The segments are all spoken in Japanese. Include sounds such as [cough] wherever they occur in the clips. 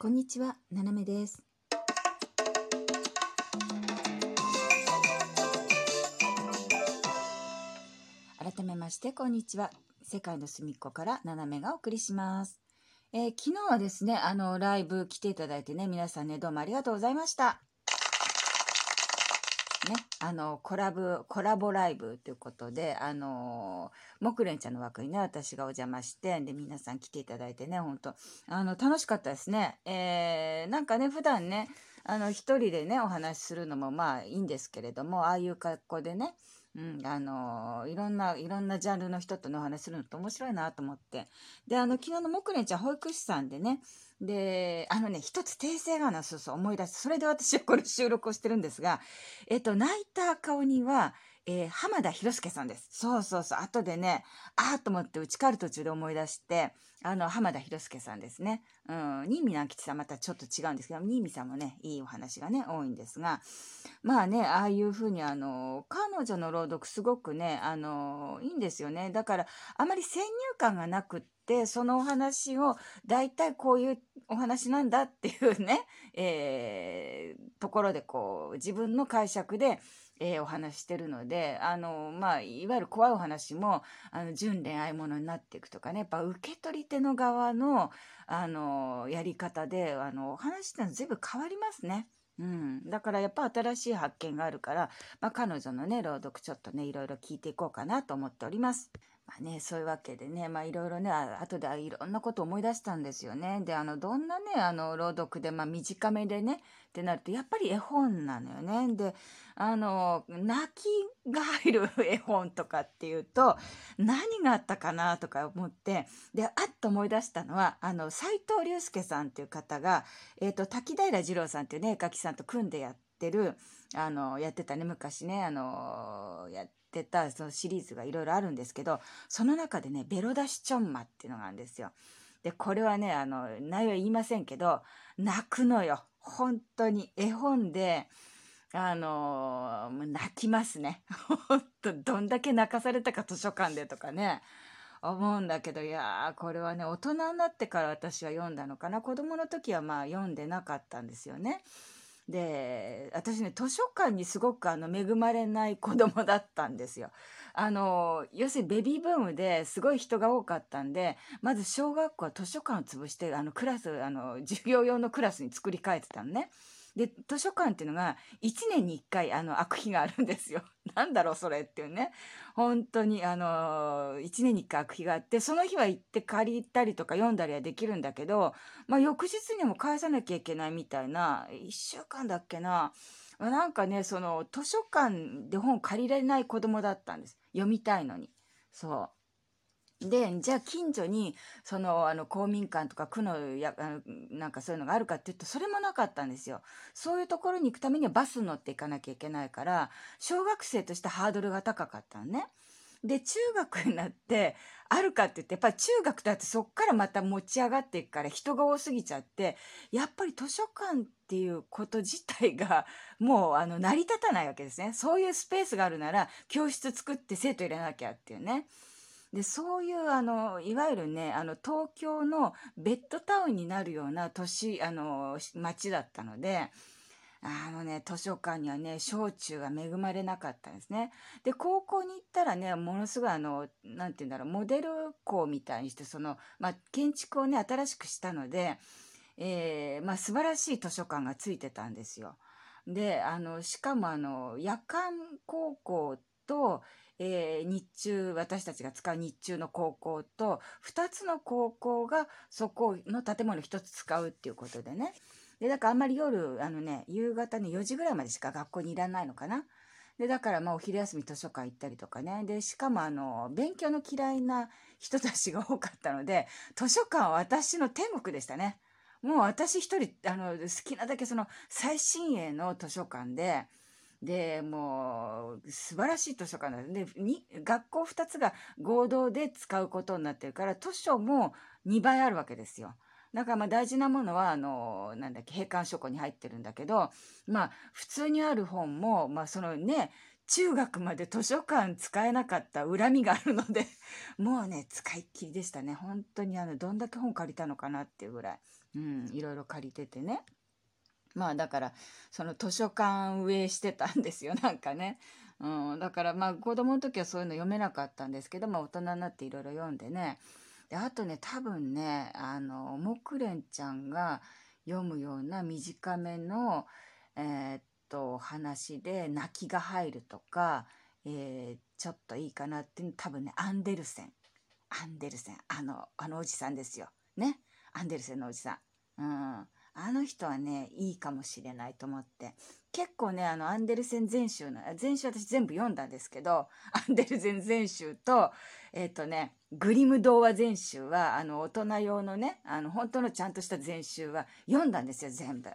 こんにちは、ななめです。改めまして、こんにちは。世界の隅っこからななめがお送りします。えー昨日はですね、あの、ライブ来ていただいてね、皆さんね、どうもありがとうございました。ね、あの、コラボ、コラボライブということで、あの、木蓮ちゃんの枠にね、私がお邪魔して、で、皆さん来ていただいてね、本当あの、楽しかったですね。えーなんかね、普段ね、あの、一人でね、お話しするのもまあいいんですけれども、ああいう格好でね、うん、あの、いろんな、いろんなジャンルの人とね、お話するのって面白いなと思って。で、あの、昨日の木蓮ちゃん保育士さんでね、で、あのね、一つ訂正があるの、そうそう、思い出す。それで私はこれ収録をしてるんですが、えっと、泣いた顔には、えー浜田博介さんです。そうそうそう。後でね、あーと思って、うち帰る途中で思い出して、あの、浜田博介さんですね。うん、新見南吉さんまたちょっと違うんですけど、新見さんもね、いいお話がね、多いんですが、まあね、ああいうふうに、あの、彼女の朗読すごくね、あの、いいんですよね。だから、あまり先入観がなくって、そのお話を、大体こういうお話なんだっていうね、[laughs] えーところでこう、自分の解釈で、えーお話ししてるので、あの、まあ、いわゆる怖いお話も、あの、純恋愛ものになっていくとかね、やっぱ受け取り手の側の、あの、やり方で、あの、お話ってのは随分変わりますね。うん。だからやっぱ新しい発見があるから、まあ彼女のね、朗読ちょっとね、いろいろ聞いていこうかなと思っております。まあね、そういうわけでね、まあいろいろね、あ後でいろんなこと思い出したんですよね。で、あの、どんなね、あの、朗読で、まあ短めでね、ってなると、やっぱり絵本なのよね。で、あの、泣きが入る絵本とかっていうと、何があったかなとか思って、で、あっと思い出したのは、あの、斎藤隆介さんっていう方が、えっ、と、滝平二郎さんっていうね、絵描きさんと組んでやってる、あの、やってたね、昔ね、あの、やってってた、そのシリーズがいろいろあるんですけど、その中でね、ベロ出しちょんまっていうのがあるんですよ。で、これはね、あの、内容は言いませんけど、泣くのよ。本当に。絵本で、あのもう泣きますね。本当どんだけ泣かされたか図書館でとかね。思うんだけど、いやー、これはね、大人になってから私は読んだのかな。子供の時はまあ読んでなかったんですよね。で、私ね、図書館にすごくあの恵まれない子供だったんですよ。あの、要するにベビーブームですごい人が多かったんで、まず小学校は図書館を潰して、あのクラス、あの、授業用のクラスに作り変えてたのね。で、図書館っていうのが1年に1回あの開く日があるんですよ。[laughs] なんだろうそれっていうね。本当にあの、1年に1回開く日があって、その日は行って借りたりとか読んだりはできるんだけど、まあ翌日にも返さなきゃいけないみたいな、1週間だっけな。なんかね、その図書館で本借りられない子供だったんです。読みたいのに。そう。で、じゃあ近所に、その、あの、公民館とか区のや、あのなんかそういうのがあるかって言うと、それもなかったんですよ。そういうところに行くためにはバス乗って行かなきゃいけないから、小学生としてハードルが高かったのね。で、中学になって、あるかって言って、やっぱり中学だってそっからまた持ち上がっていくから人が多すぎちゃって、やっぱり図書館っていうこと自体が [laughs] もうあの成り立たないわけですね。そういうスペースがあるなら教室作って生徒入れなきゃっていうね。で、そういうあの、いわゆるね、あの、東京のベッドタウンになるような都市、あの、街だったので、あのね、図書館にはね、小中が恵まれなかったんですね。で、高校に行ったらね、ものすごいあの、なんて言うんだろう、モデル校みたいにして、その、まあ、建築をね、新しくしたので、えー、まあ、素晴らしい図書館がついてたんですよ。で、あの、しかもあの、夜間高校と、えー日中、私たちが使う日中の高校と、二つの高校がそこの建物一つ使うっていうことでね。で、だからあんまり夜、あのね、夕方ね、4時ぐらいまでしか学校にいらないのかな。で、だからまあお昼休み図書館行ったりとかね。で、しかもあの、勉強の嫌いな人たちが多かったので、図書館は私の天国でしたね。もう私一人、あの、好きなだけその最新鋭の図書館で、で、もう、素晴らしい図書館だ。で、に、学校二つが合同で使うことになってるから、図書も2倍あるわけですよ。だからまあ大事なものは、あの、なんだっけ、閉館書庫に入ってるんだけど、まあ、普通にある本も、まあそのね、中学まで図書館使えなかった恨みがあるので [laughs] もうね使いっきりでしたね本当にあのどんだけ本借りたのかなっていうぐらい、うん、いろいろ借りててねまあだからその図書館運営してたんですよなんかね、うん、だからまあ子供の時はそういうの読めなかったんですけど、まあ、大人になっていろいろ読んでね。であとね多分ねあの木蓮ちゃんが読むような短めのえー、っと話で泣きが入るとか、えー、ちょっといいかなって多分ねアンデルセン。アンデルセン。あのあのおじさんですよ。ね。アンデルセンのおじさん。うん。あの人はねいいかもしれないと思って結構ねあのアンデルセン全集の全集私全部読んだんですけど [laughs] アンデルセン全集とえっ、ー、とねグリム童話全集はあの大人用のねあの本当のちゃんとした全集は読んだんですよ全部。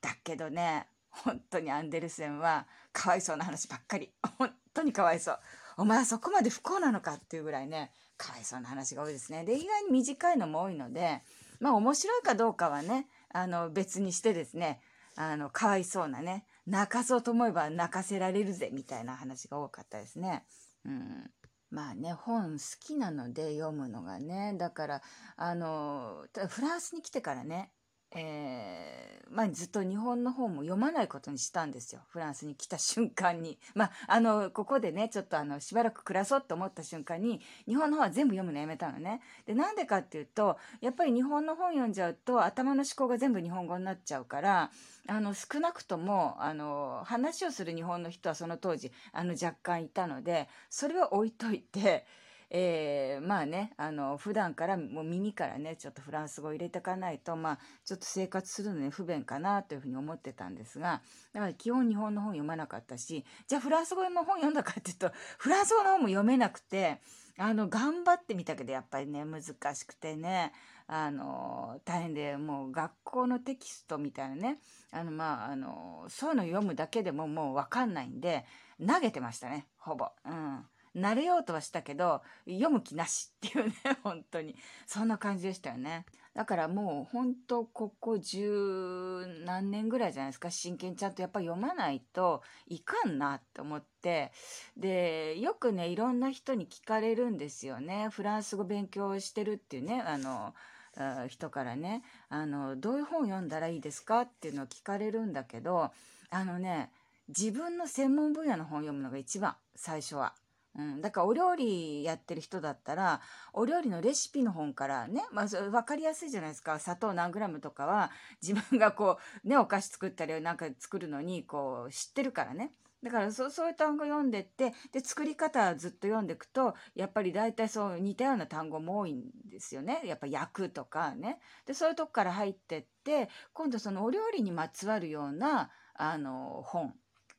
だけどね本当にアンデルセンはかわいそうな話ばっかり。本当にかわいそう。お前はそこまで不幸なのかっていうぐらいね、かわいそうな話が多いですね。で、意外に短いのも多いので、まあ面白いかどうかはね、あの別にしてですね、あの、かわいそうなね、泣かそうと思えば泣かせられるぜみたいな話が多かったですね。うん。まあね、本好きなので読むのがね。だから、あの、フランスに来てからね、えー、まあ、ずっと日本の方も読まないことにしたんですよ。フランスに来た瞬間に。[laughs] まあ、あの、ここでね、ちょっとあの、しばらく暮らそうと思った瞬間に、日本の方は全部読むのやめたのね。で、なんでかっていうと、やっぱり日本の本読んじゃうと、頭の思考が全部日本語になっちゃうから、あの、少なくとも、あの、話をする日本の人はその当時、あの、若干いたので、それは置いといて、えー、まあね、あの、普段からもう耳からね、ちょっとフランス語を入れていかないと、まあ、ちょっと生活するのに不便かなというふうに思ってたんですが、だから基本日本の本読まなかったし、じゃあフランス語の本読んだかっていうと、[laughs] フランス語の本も読めなくて、あの、頑張ってみたけど、やっぱりね、難しくてね、あの、大変で、もう学校のテキストみたいなね、あの、まあ、あの、そういうの読むだけでももうわかんないんで、投げてましたね、ほぼ。うん。慣れようとはしたけど、読む気なしっていうね、[laughs] 本当に。そんな感じでしたよね。だからもう本当ここ十何年ぐらいじゃないですか真剣ちゃんとやっぱ読まないといかんなって思ってでよくねいろんな人に聞かれるんですよねフランス語勉強してるっていうねあの人からねあのどういう本読んだらいいですかっていうのを聞かれるんだけどあのね自分の専門分野の本を読むのが一番最初は。うん、だからお料理やってる人だったらお料理のレシピの本からね、まあ、分かりやすいじゃないですか。砂糖何グラムとかは自分がこうねお菓子作ったりなんか作るのにこう知ってるからね。だからそうそういう単語読んでってで作り方ずっと読んでいくとやっぱり大体そう似たような単語も多いんですよね。やっぱ焼くとかね。でそういうとこから入ってって今度そのお料理にまつわるようなあの本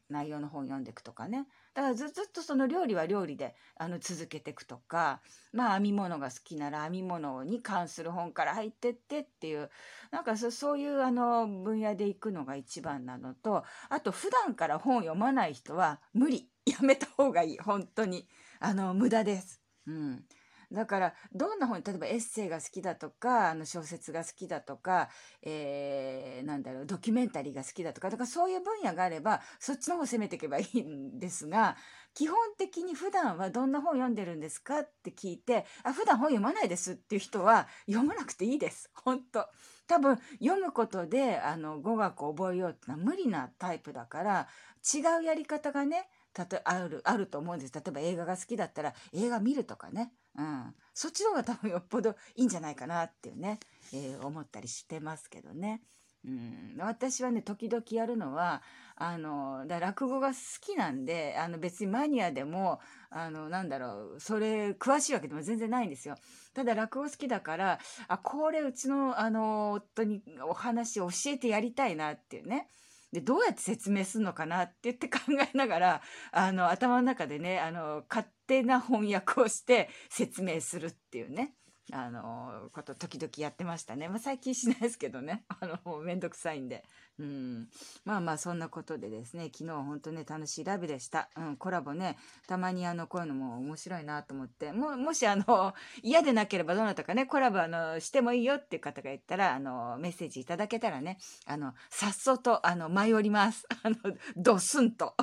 内容の本読んでいくとかね。だからずっとその料理は料理であの続けていくとかまあ編み物が好きなら編み物に関する本から入ってってっていうなんかそそういうあの分野で行くのが一番なのとあと普段から本読まない人は無理。やめた方がいい。本当に。あの無駄です。うん。だからどんな本例えばエッセイが好きだとかあの小説が好きだとか、えー、なんだろうドキュメンタリーが好きだとかだからそういう分野があればそっちの方を攻めていけばいいんですが基本的に普段はどんな本を読んでるんですかって聞いてあ普段本読まないですっていう人は読まなくていいです。本当多分読むことであの語学を覚えようってのは無理なタイプだから違うやり方がねたとあるあると思うんです。例えば映画が好きだったら映画見るとかね。うん、そっちの方が多分よっぽどいいんじゃないかなっていうね、えー、思ったりしてますけどね。うん、私はね時々やるのはあのだ落語が好きなんであの別にマニアでもあのなんだろうそれ詳しいわけでも全然ないんですよ。ただ落語好きだからあこれうちのあの夫にお話教えてやりたいなっていうね。でどうやって説明するのかなって言って考えながらあの頭の中でねあの勝手な翻訳をして説明するっていうね。あのこと時々やってましたね、まあ、最近しないですけどね。[laughs] あのめんどくさいんで、うん、まあまあそんなことでですね。昨日本当ね楽しいライブでした、うん、コラボね。たまにあのこういうのも面白いなと思って。ももしあの嫌でなければどなたかねコラボあのしてもいいよっていう方がいたらあのメッセージいただけたらねあのさっそとあの舞い降ります。あのドスンと。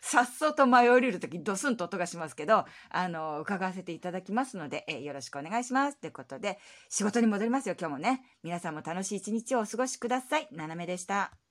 さっそうと舞い降りる時ドスンと音がしますけど、あの、伺わせていただきますので、えよろしくお願いします。ということで、仕事に戻りますよ、今日もね。皆さんも楽しい一日をお過ごしください。ななめでした。